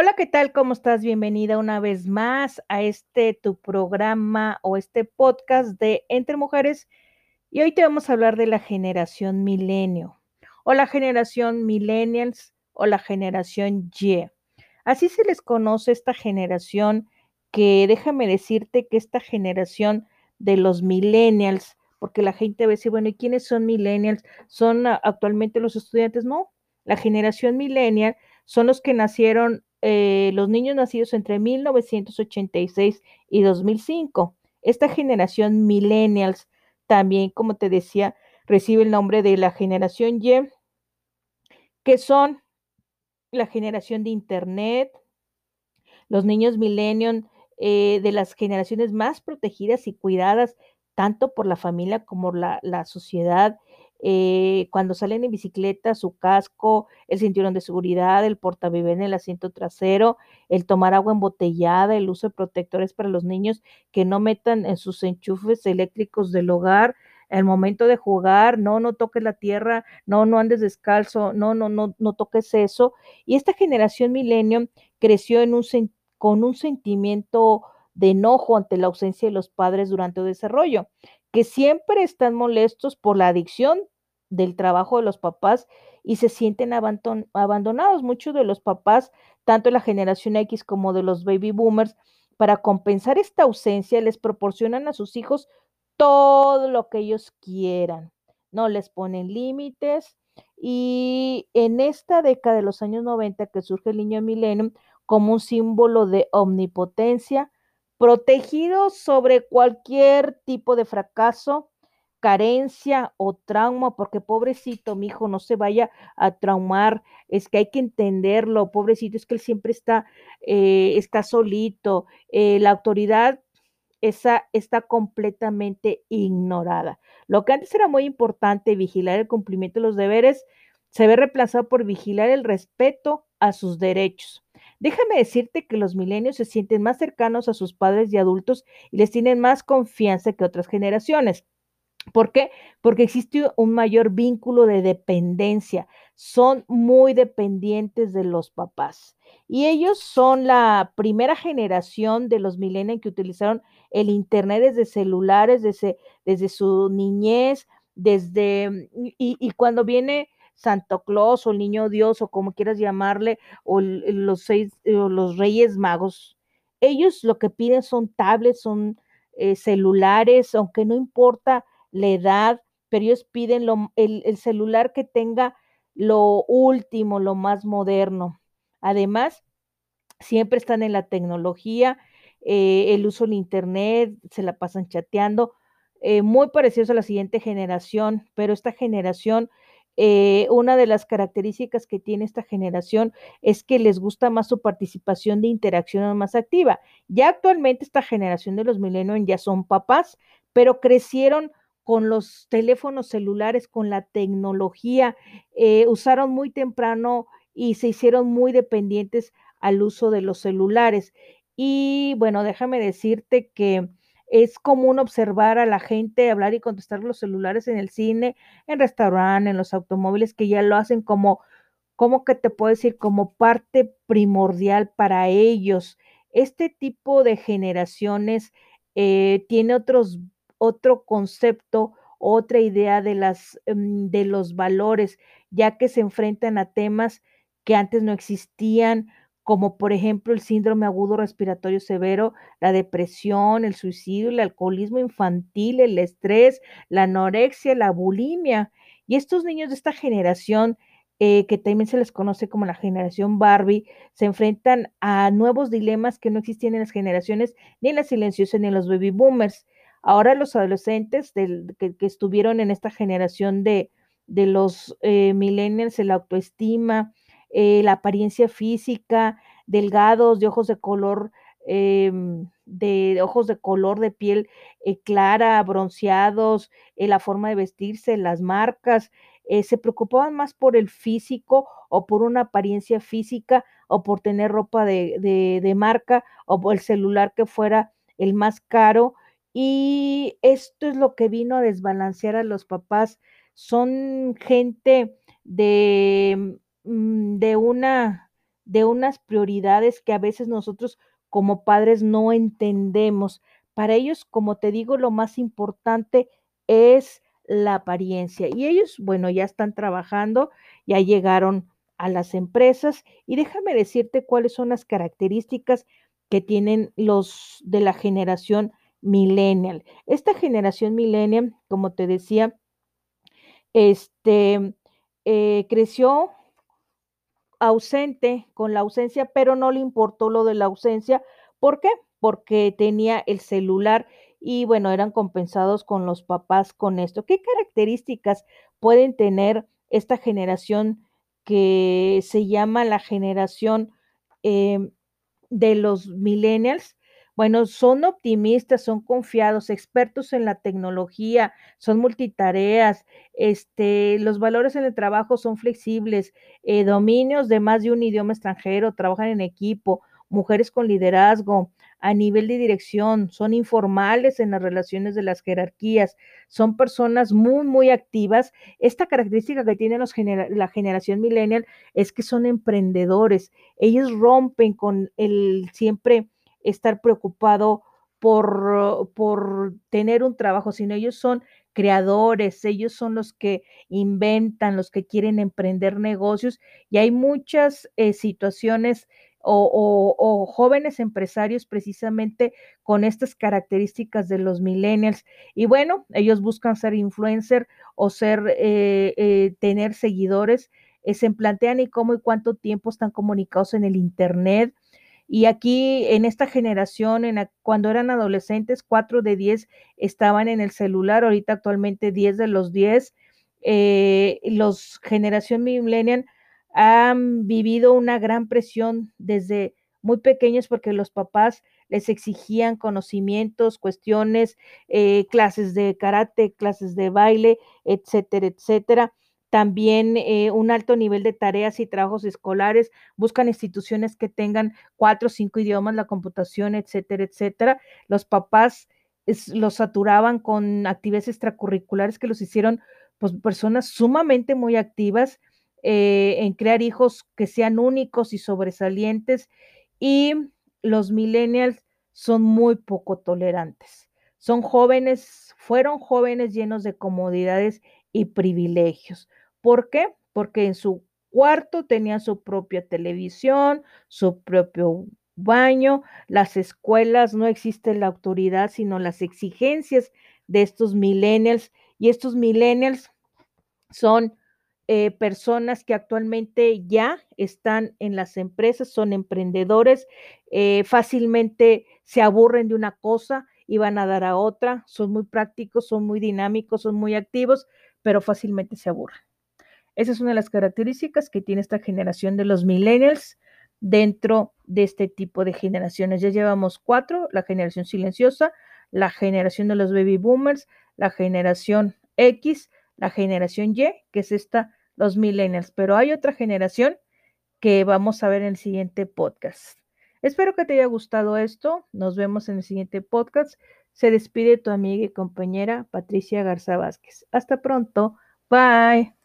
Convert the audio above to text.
Hola, ¿qué tal? ¿Cómo estás? Bienvenida una vez más a este tu programa o este podcast de Entre Mujeres. Y hoy te vamos a hablar de la generación milenio o la generación millennials o la generación Y. Así se les conoce esta generación que déjame decirte que esta generación de los millennials, porque la gente va a decir, bueno, ¿y quiénes son millennials? ¿Son actualmente los estudiantes? No, la generación millennial son los que nacieron eh, los niños nacidos entre 1986 y 2005. Esta generación millennials también, como te decía, recibe el nombre de la generación Y, que son la generación de Internet, los niños millennials eh, de las generaciones más protegidas y cuidadas tanto por la familia como la, la sociedad eh, cuando salen en bicicleta, su casco, el cinturón de seguridad, el portabebé en el asiento trasero, el tomar agua embotellada, el uso de protectores para los niños que no metan en sus enchufes eléctricos del hogar, el momento de jugar, no, no toques la tierra, no, no andes descalzo, no, no, no, no toques eso. Y esta generación millennium creció con un sentimiento de enojo ante la ausencia de los padres durante el desarrollo que siempre están molestos por la adicción del trabajo de los papás y se sienten abandonados. Muchos de los papás, tanto de la generación X como de los baby boomers, para compensar esta ausencia, les proporcionan a sus hijos todo lo que ellos quieran. No les ponen límites. Y en esta década de los años 90 que surge el niño milenio como un símbolo de omnipotencia, protegido sobre cualquier tipo de fracaso, carencia o trauma, porque pobrecito, mi hijo, no se vaya a traumar, es que hay que entenderlo, pobrecito, es que él siempre está, eh, está solito, eh, la autoridad esa está completamente ignorada. Lo que antes era muy importante, vigilar el cumplimiento de los deberes, se ve reemplazado por vigilar el respeto a sus derechos. Déjame decirte que los milenios se sienten más cercanos a sus padres y adultos y les tienen más confianza que otras generaciones. ¿Por qué? Porque existe un mayor vínculo de dependencia. Son muy dependientes de los papás. Y ellos son la primera generación de los millennials que utilizaron el Internet desde celulares, desde, desde su niñez, desde... Y, y cuando viene Santo Claus o el Niño Dios o como quieras llamarle, o los seis, o los Reyes Magos. Ellos lo que piden son tablets, son eh, celulares, aunque no importa la edad, pero ellos piden el, celular que tenga lo último, lo más moderno. Además, siempre están en la tecnología, eh, el uso del Internet, se la pasan chateando, eh, muy parecidos a la siguiente generación, pero esta generación eh, una de las características que tiene esta generación es que les gusta más su participación de interacción más activa. Ya actualmente esta generación de los millennials ya son papás, pero crecieron con los teléfonos celulares, con la tecnología, eh, usaron muy temprano y se hicieron muy dependientes al uso de los celulares. Y bueno, déjame decirte que es común observar a la gente hablar y contestar los celulares en el cine, en restaurantes, en los automóviles, que ya lo hacen como, como que te puedo decir, como parte primordial para ellos. Este tipo de generaciones eh, tiene otros, otro concepto, otra idea de, las, mm, de los valores, ya que se enfrentan a temas que antes no existían, como por ejemplo el síndrome agudo respiratorio severo, la depresión, el suicidio, el alcoholismo infantil, el estrés, la anorexia, la bulimia. Y estos niños de esta generación, eh, que también se les conoce como la generación Barbie, se enfrentan a nuevos dilemas que no existían en las generaciones ni en las silenciosas ni en los baby boomers. Ahora los adolescentes que, estuvieron en esta generación de, de los eh, millennials, la autoestima, eh, la apariencia física, delgados, de ojos de color, em, de ojos de color de piel eh, clara, bronceados, eh, la forma de vestirse, las marcas, se preocupaban más por el físico o por una apariencia física o por tener ropa de, de, de marca o por el celular que fuera el más caro. Y esto es lo que vino a desbalancear a los papás. Son gente de de una de unas prioridades que a veces nosotros como padres no entendemos. Para ellos, como te digo, lo más importante es la apariencia. Y ellos, bueno, ya están trabajando, ya llegaron a las empresas y déjame decirte cuáles son las características que tienen los de la generación millennial. Esta generación millennial, como te decía, este, eh, creció ausente con la ausencia, pero no le importó lo de la ausencia. ¿Por qué? Porque tenía el celular y bueno, eran compensados con los papás con esto. ¿Qué características pueden tener esta generación que se llama la generación em, de los millennials? Bueno, son optimistas, son confiados, expertos en la tecnología, son multitareas, este, los valores en el trabajo son flexibles, eh, dominios de más de un idioma extranjero, trabajan en equipo, mujeres con liderazgo, a nivel de dirección, son informales en las relaciones de las jerarquías, son personas muy, muy activas. Esta característica que tiene los la generación millennial es que son emprendedores. Ellos rompen con el siempre estar preocupado por, por tener un trabajo, sino ellos son creadores, ellos son los que inventan, los que quieren emprender negocios y hay muchas eh, situaciones o, jóvenes empresarios precisamente con estas características de los millennials. Y bueno, ellos buscan ser influencer o ser, eh, eh, tener seguidores, se plantean y cómo y cuánto tiempo están comunicados en el Internet. Y aquí en esta generación, en cuando eran adolescentes, cuatro de diez estaban en el celular, ahorita actualmente diez de los diez. los generación millennial han vivido una gran presión desde muy pequeños porque los papás les exigían conocimientos, cuestiones, eh, clases de karate, clases de baile, etcétera, etcétera. También eh, un alto nivel de tareas y trabajos escolares, buscan instituciones que tengan cuatro o cinco idiomas, la computación, etcétera, etcétera. Los papás los saturaban con actividades extracurriculares que los hicieron pues, personas sumamente muy activas eh, en crear hijos que sean únicos y sobresalientes y los millennials son muy poco tolerantes. Son jóvenes, fueron jóvenes llenos de comodidades y privilegios. ¿Por qué? Porque en su cuarto tenían su propia televisión, su propio baño, las escuelas, no existe la autoridad, sino las exigencias de estos millennials. Y estos millennials son eh, personas que actualmente ya están en las empresas, son emprendedores, eh, fácilmente se aburren de una cosa y van a dar a otra, son muy prácticos, son muy dinámicos, son muy activos, pero fácilmente se aburren. Esa es una de las características que tiene esta generación de los millennials dentro de este tipo de generaciones. Ya llevamos cuatro, la generación silenciosa, la generación de los baby boomers, la generación X, la generación Y, que es esta los millennials, pero hay otra generación que vamos a ver en el siguiente podcast. Espero que te haya gustado esto. Nos vemos en el siguiente podcast. Se despide tu amiga y compañera Patricia Garza Vázquez. Hasta pronto. Bye.